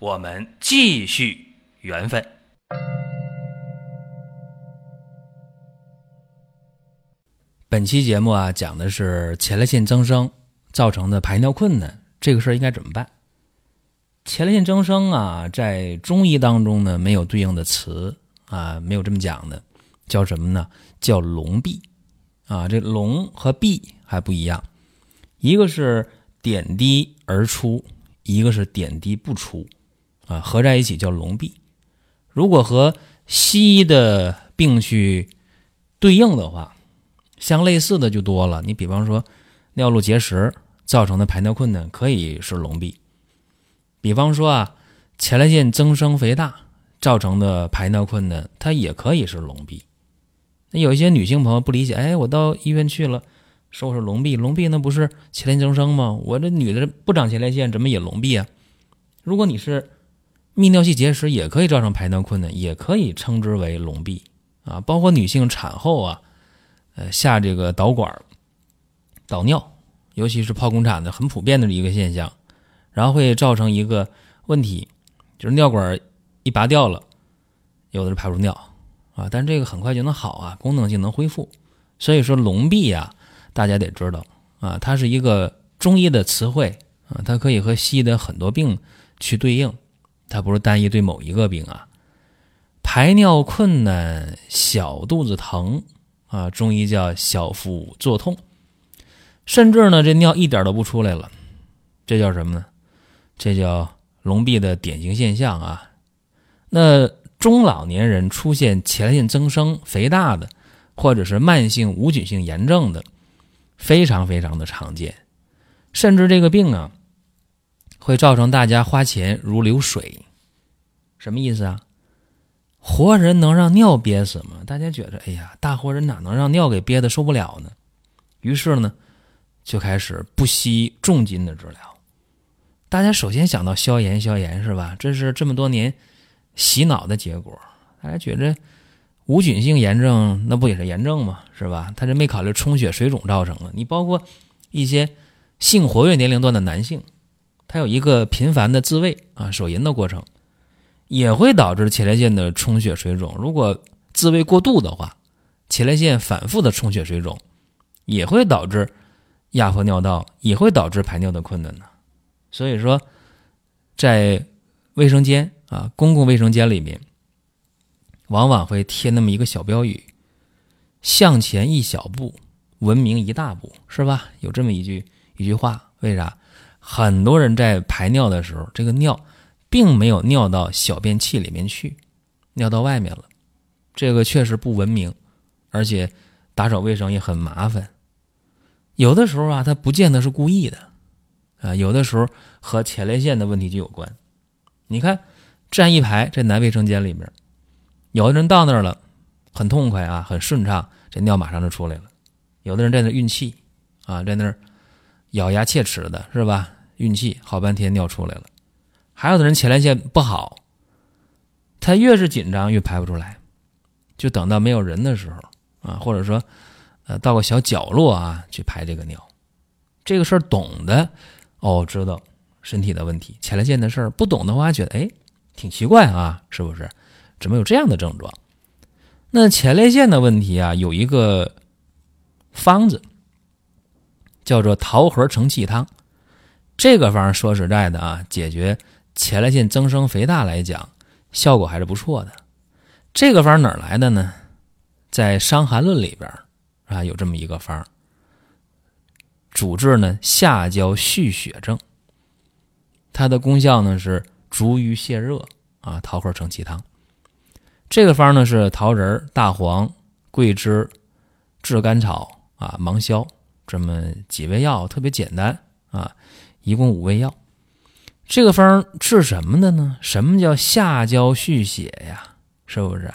我们继续缘分。本期节目啊，讲的是前列腺增生造成的排尿困难，这个事儿应该怎么办？前列腺增生啊，在中医当中呢，没有对应的词啊，没有这么讲的，叫什么呢？叫隆闭啊。这隆和闭还不一样，一个是点滴而出，一个是点滴不出啊，合在一起叫隆闭。如果和西医的病去对应的话，相类似的就多了。你比方说，尿路结石造成的排尿困难可以是隆闭；比方说啊，前列腺增生肥大造成的排尿困难，它也可以是隆闭。那有一些女性朋友不理解，哎，我到医院去了，说我是隆闭，隆闭那不是前列腺增生吗？我这女的不长前列腺，怎么也隆闭啊？如果你是泌尿系结石，也可以造成排尿困难，也可以称之为隆闭啊。包括女性产后啊。呃，下这个导管导尿，尤其是剖宫产的，很普遍的一个现象，然后会造成一个问题，就是尿管一拔掉了，有的是排不出尿啊，但这个很快就能好啊，功能性能恢复。所以说隆闭啊，大家得知道啊，它是一个中医的词汇啊，它可以和西医的很多病去对应，它不是单一对某一个病啊。排尿困难，小肚子疼。啊，中医叫小腹作痛，甚至呢，这尿一点都不出来了，这叫什么呢？这叫隆闭的典型现象啊。那中老年人出现前列腺增生、肥大的，或者是慢性无菌性炎症的，非常非常的常见，甚至这个病啊，会造成大家花钱如流水。什么意思啊？活人能让尿憋死吗？大家觉得，哎呀，大活人哪能让尿给憋得受不了呢？于是呢，就开始不惜重金的治疗。大家首先想到消炎，消炎是吧？这是这么多年洗脑的结果。大家觉着无菌性炎症那不也是炎症吗？是吧？他这没考虑充血水肿造成的。你包括一些性活跃年龄段的男性，它有一个频繁的自慰啊、手淫的过程。也会导致前列腺的充血水肿。如果自慰过度的话，前列腺反复的充血水肿，也会导致压迫尿道，也会导致排尿的困难呢。所以说，在卫生间啊，公共卫生间里面，往往会贴那么一个小标语：“向前一小步，文明一大步”，是吧？有这么一句一句话。为啥？很多人在排尿的时候，这个尿。并没有尿到小便器里面去，尿到外面了，这个确实不文明，而且打扫卫生也很麻烦。有的时候啊，他不见得是故意的，啊，有的时候和前列腺的问题就有关。你看，站一排这男卫生间里面，有的人到那儿了，很痛快啊，很顺畅，这尿马上就出来了；有的人在那运气，啊，在那儿 咬牙切齿的是吧？运气好半天尿出来了。还有的人前列腺不好，他越是紧张越排不出来，就等到没有人的时候啊，或者说，呃，到个小角落啊去排这个尿，这个事儿懂的哦，知道身体的问题，前列腺的事儿不懂的话，觉得哎挺奇怪啊，是不是？怎么有这样的症状？那前列腺的问题啊，有一个方子叫做桃核承气汤，这个方说实在的啊，解决。前列腺增生肥大来讲，效果还是不错的。这个方哪儿来的呢？在《伤寒论》里边啊，有这么一个方，主治呢下焦蓄血症。它的功效呢是逐瘀泻热啊，桃核承气汤。这个方呢是桃仁、大黄、桂枝、炙甘草啊、芒硝这么几味药，特别简单啊，一共五味药。这个方治什么的呢？什么叫下焦续血呀？是不是？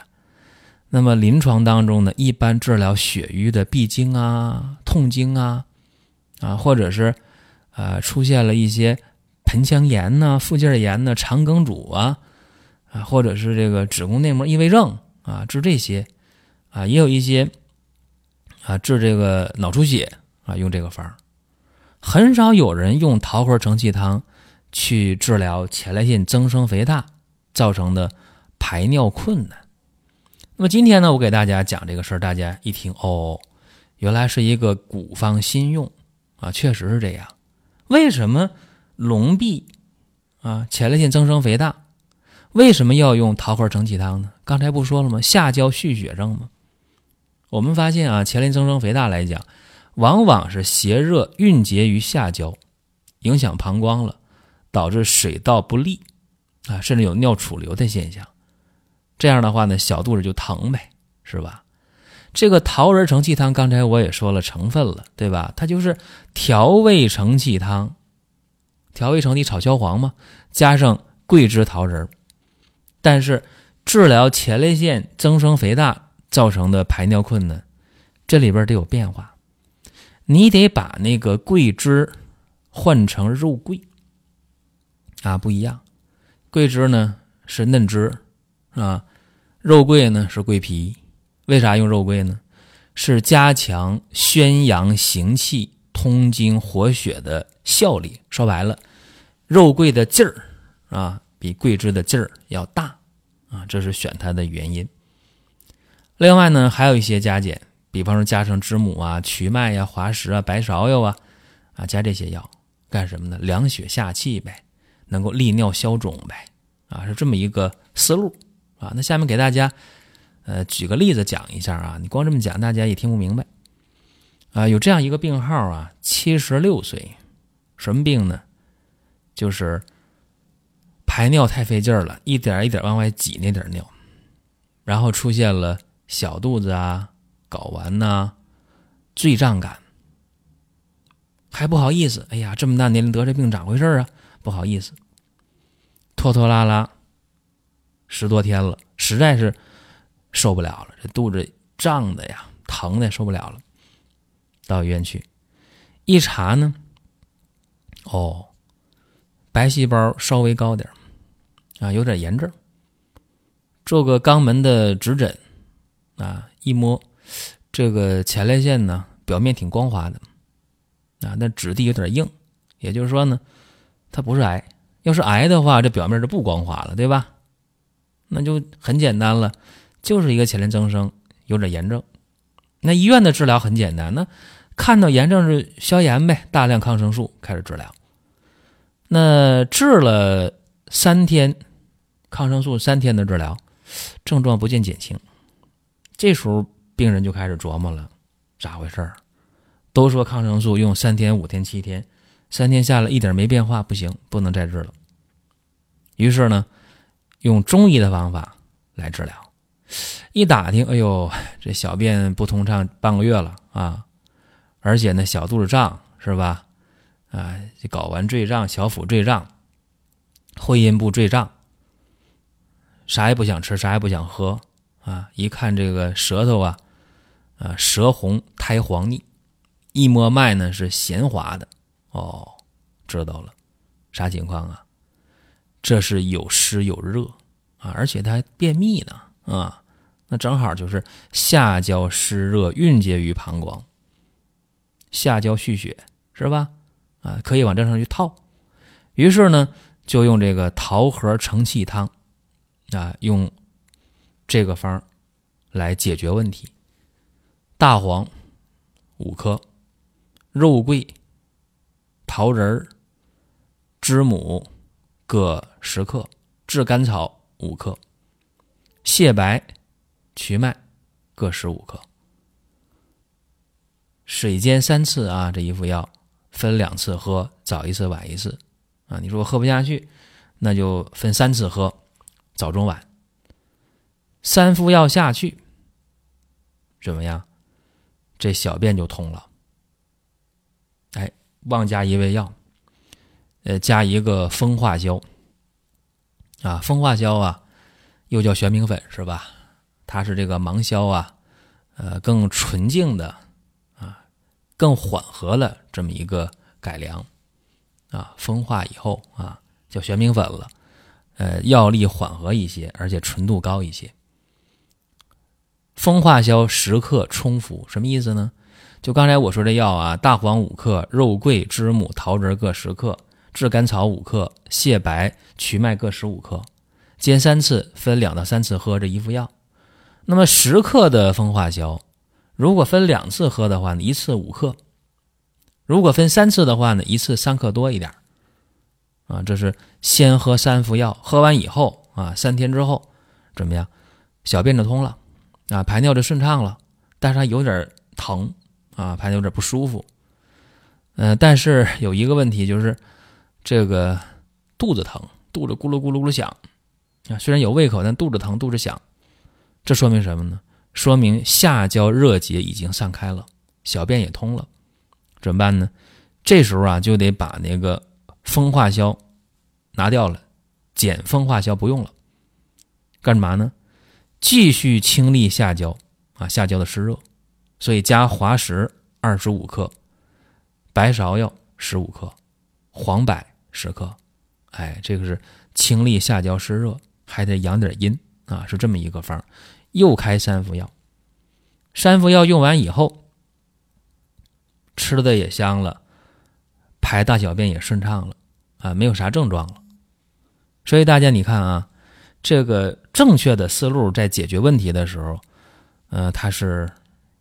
那么临床当中呢，一般治疗血瘀的闭经啊、痛经啊，啊，或者是啊出现了一些盆腔炎呐、附件炎呐、肠梗阻啊，啊，或者是这个子宫内膜异位症啊，治这些啊，也有一些啊治这个脑出血啊，用这个方很少有人用桃核承气汤。去治疗前列腺增生肥大造成的排尿困难。那么今天呢，我给大家讲这个事儿，大家一听哦，原来是一个古方新用啊，确实是这样。为什么龙壁啊前列腺增生肥大，为什么要用桃核承气汤呢？刚才不说了吗？下焦蓄血症吗？我们发现啊，前列腺增生肥大来讲，往往是邪热蕴结于下焦，影响膀胱了。导致水道不利，啊，甚至有尿储留的现象。这样的话呢，小肚子就疼呗，是吧？这个桃仁承气汤，刚才我也说了成分了，对吧？它就是调味承气汤，调味承气炒焦黄嘛，加上桂枝桃仁。但是治疗前列腺增生肥大造成的排尿困难，这里边得有变化，你得把那个桂枝换成肉桂。啊，不一样，桂枝呢是嫩枝，啊，肉桂呢是桂皮。为啥用肉桂呢？是加强宣阳行气、通经活血的效力。说白了，肉桂的劲儿啊，比桂枝的劲儿要大啊，这是选它的原因。另外呢，还有一些加减，比方说加上知母啊、瞿麦呀、滑石啊、白芍药啊，啊，加这些药干什么呢？凉血下气呗。能够利尿消肿呗，啊，是这么一个思路啊。那下面给大家，呃，举个例子讲一下啊。你光这么讲，大家也听不明白啊。有这样一个病号啊，七十六岁，什么病呢？就是排尿太费劲儿了，一点一点往外挤那点尿，然后出现了小肚子啊、睾丸呐、坠胀感，还不好意思，哎呀，这么大年龄得这病咋回事啊？不好意思。拖拖拉拉十多天了，实在是受不了了，这肚子胀的呀，疼的受不了了，到医院去一查呢，哦，白细胞稍微高点啊，有点炎症。做个肛门的指诊啊，一摸这个前列腺呢，表面挺光滑的啊，那质地有点硬，也就是说呢，它不是癌。要是癌的话，这表面就不光滑了，对吧？那就很简单了，就是一个前列增生，有点炎症。那医院的治疗很简单，那看到炎症是消炎呗，大量抗生素开始治疗。那治了三天，抗生素三天的治疗，症状不见减轻。这时候病人就开始琢磨了，咋回事儿？都说抗生素用三天、五天、七天。三天下来一点没变化，不行，不能再治了。于是呢，用中医的方法来治疗。一打听，哎呦，这小便不通畅半个月了啊，而且呢，小肚子胀是吧？啊，这睾丸坠胀，小腹坠胀，会阴部坠胀，啥也不想吃，啥也不想喝啊。一看这个舌头啊，啊，舌红苔黄腻，一摸脉呢是弦滑的。哦，知道了，啥情况啊？这是有湿有热啊，而且他还便秘呢啊，那正好就是下焦湿热蕴结于膀胱，下焦蓄血是吧？啊，可以往这上去套。于是呢，就用这个桃核承气汤啊，用这个方来解决问题。大黄五克，肉桂。桃仁、知母各十克，炙甘草五克，蟹白、瞿麦各十五克。水煎三次啊，这一副药分两次喝，早一次晚一次啊。你说我喝不下去，那就分三次喝，早中晚。三副药下去，怎么样？这小便就通了。哎。忘加一味药，呃，加一个风化胶。啊，风化胶啊，又叫玄明粉是吧？它是这个芒硝啊，呃，更纯净的啊，更缓和了这么一个改良啊，风化以后啊，叫玄明粉了。呃，药力缓和一些，而且纯度高一些。风化消十克冲服，什么意思呢？就刚才我说这药啊，大黄五克，肉桂、知母、桃仁各十克，炙甘草五克，泻白、瞿麦各十五克，煎三次，分两到三次喝这一副药。那么十克的风化消，如果分两次喝的话呢，一次五克；如果分三次的话呢，一次三克多一点。啊，这是先喝三副药，喝完以后啊，三天之后怎么样？小便就通了，啊，排尿就顺畅了，但是它有点疼啊，排尿有点不舒服。嗯，但是有一个问题就是，这个肚子疼，肚子咕噜咕噜噜响啊。虽然有胃口，但肚子疼，肚子响，这说明什么呢？说明下焦热结已经散开了，小便也通了，怎么办呢？这时候啊，就得把那个。风化消拿掉了，减风化消不用了，干嘛呢？继续清利下焦啊，下焦的湿热，所以加滑石二十五克，白芍药十五克，黄柏十克，哎，这个是清利下焦湿热，还得养点阴啊，是这么一个方又开三副药，三副药用完以后，吃的也香了。排大小便也顺畅了，啊，没有啥症状了。所以大家你看啊，这个正确的思路在解决问题的时候，呃，它是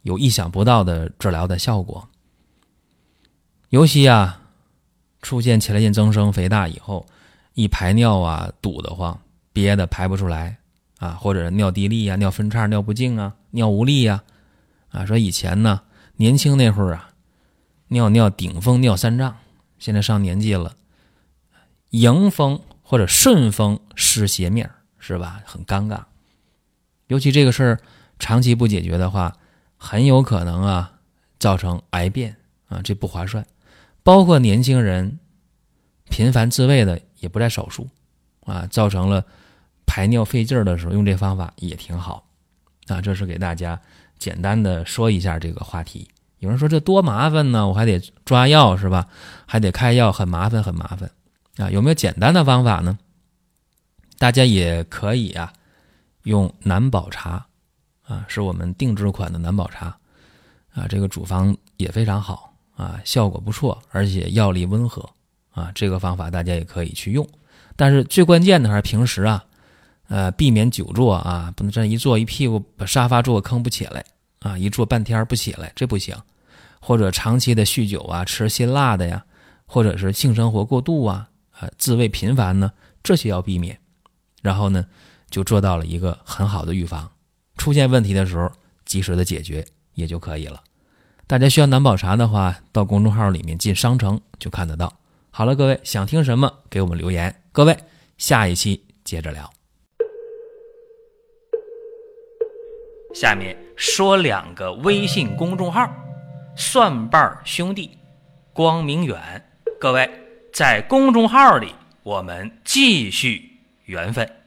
有意想不到的治疗的效果。尤其啊，出现前列腺增生、肥大以后，一排尿啊堵得慌，憋的排不出来啊，或者尿滴沥啊、尿分叉、尿不净啊、尿无力呀，啊，说以前呢，年轻那会儿啊，尿尿顶风尿三丈。现在上年纪了，迎风或者顺风湿斜面儿是吧？很尴尬，尤其这个事儿长期不解决的话，很有可能啊造成癌变啊，这不划算。包括年轻人频繁自慰的也不在少数啊，造成了排尿费劲儿的时候用这方法也挺好啊。这是给大家简单的说一下这个话题。有人说这多麻烦呢，我还得抓药是吧？还得开药，很麻烦，很麻烦啊！有没有简单的方法呢？大家也可以啊，用南宝茶啊，是我们定制款的南宝茶啊，这个主方也非常好啊，效果不错，而且药力温和啊，这个方法大家也可以去用。但是最关键的还是平时啊，呃，避免久坐啊，不能这一坐一屁股把沙发坐个坑不起来啊，一坐半天不起来，这不行。或者长期的酗酒啊，吃辛辣的呀，或者是性生活过度啊，呃，自慰频繁呢，这些要避免。然后呢，就做到了一个很好的预防，出现问题的时候及时的解决也就可以了。大家需要南宝茶的话，到公众号里面进商城就看得到。好了，各位想听什么给我们留言。各位，下一期接着聊。下面说两个微信公众号。蒜瓣兄弟，光明远，各位在公众号里，我们继续缘分。